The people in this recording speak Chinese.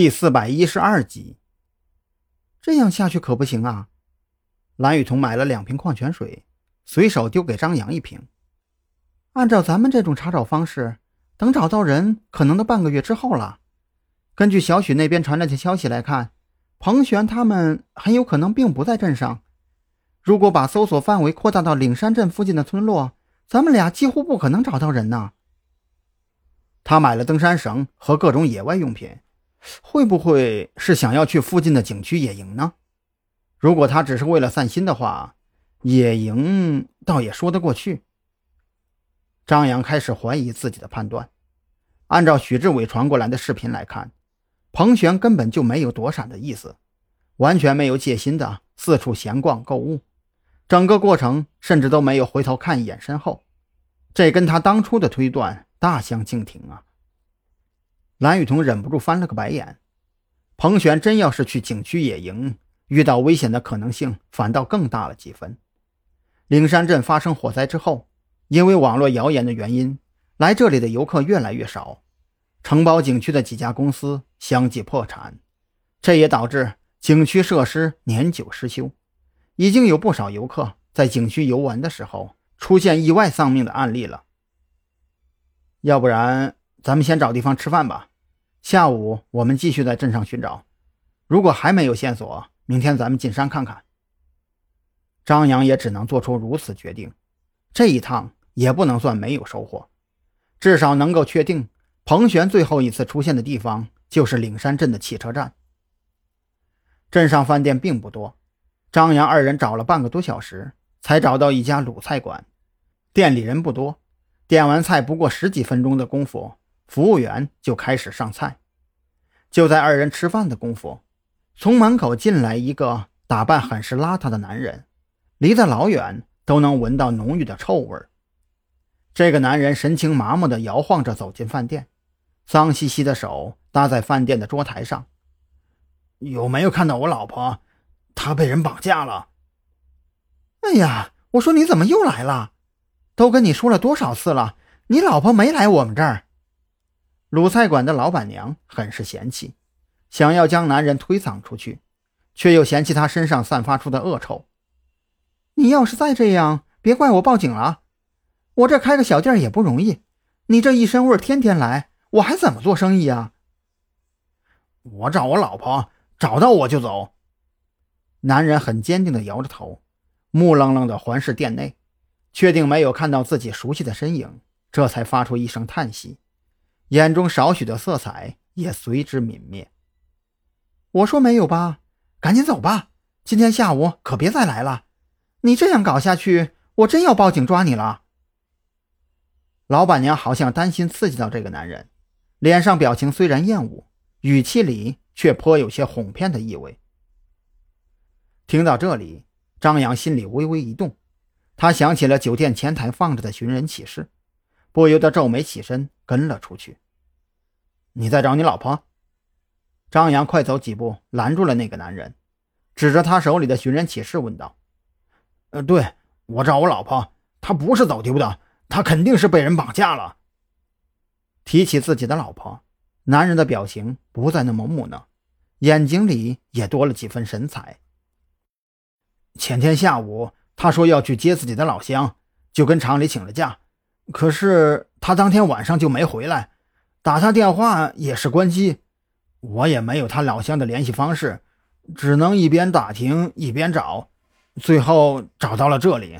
第四百一十二集。这样下去可不行啊！蓝雨桐买了两瓶矿泉水，随手丢给张扬一瓶。按照咱们这种查找方式，等找到人，可能都半个月之后了。根据小许那边传来的消息来看，彭璇他们很有可能并不在镇上。如果把搜索范围扩大到岭山镇附近的村落，咱们俩几乎不可能找到人呢。他买了登山绳和各种野外用品。会不会是想要去附近的景区野营呢？如果他只是为了散心的话，野营倒也说得过去。张扬开始怀疑自己的判断。按照许志伟传过来的视频来看，彭璇根本就没有躲闪的意思，完全没有戒心的四处闲逛购物，整个过程甚至都没有回头看一眼身后，这跟他当初的推断大相径庭啊！蓝雨桐忍不住翻了个白眼。彭璇真要是去景区野营，遇到危险的可能性反倒更大了几分。灵山镇发生火灾之后，因为网络谣言的原因，来这里的游客越来越少，承包景区的几家公司相继破产，这也导致景区设施年久失修，已经有不少游客在景区游玩的时候出现意外丧命的案例了。要不然，咱们先找地方吃饭吧。下午我们继续在镇上寻找，如果还没有线索，明天咱们进山看看。张扬也只能做出如此决定，这一趟也不能算没有收获，至少能够确定彭璇最后一次出现的地方就是岭山镇的汽车站。镇上饭店并不多，张扬二人找了半个多小时才找到一家鲁菜馆，店里人不多，点完菜不过十几分钟的功夫。服务员就开始上菜，就在二人吃饭的功夫，从门口进来一个打扮很是邋遢的男人，离得老远都能闻到浓郁的臭味。这个男人神情麻木地摇晃着走进饭店，脏兮兮的手搭在饭店的桌台上。有没有看到我老婆？她被人绑架了。哎呀，我说你怎么又来了？都跟你说了多少次了，你老婆没来我们这儿。鲁菜馆的老板娘很是嫌弃，想要将男人推搡出去，却又嫌弃他身上散发出的恶臭。你要是再这样，别怪我报警了。我这开个小店也不容易，你这一身味天天来，我还怎么做生意啊？我找我老婆，找到我就走。男人很坚定地摇着头，木愣愣地环视店内，确定没有看到自己熟悉的身影，这才发出一声叹息。眼中少许的色彩也随之泯灭。我说没有吧，赶紧走吧，今天下午可别再来了。你这样搞下去，我真要报警抓你了。老板娘好像担心刺激到这个男人，脸上表情虽然厌恶，语气里却颇有些哄骗的意味。听到这里，张扬心里微微一动，他想起了酒店前台放着的寻人启事。不由得皱眉起身跟了出去。你在找你老婆？张扬快走几步拦住了那个男人，指着他手里的寻人启事问道：“呃，对我找我老婆，她不是走丢的，她肯定是被人绑架了。”提起自己的老婆，男人的表情不再那么木讷，眼睛里也多了几分神采。前天下午，他说要去接自己的老乡，就跟厂里请了假。可是他当天晚上就没回来，打他电话也是关机，我也没有他老乡的联系方式，只能一边打听一边找，最后找到了这里。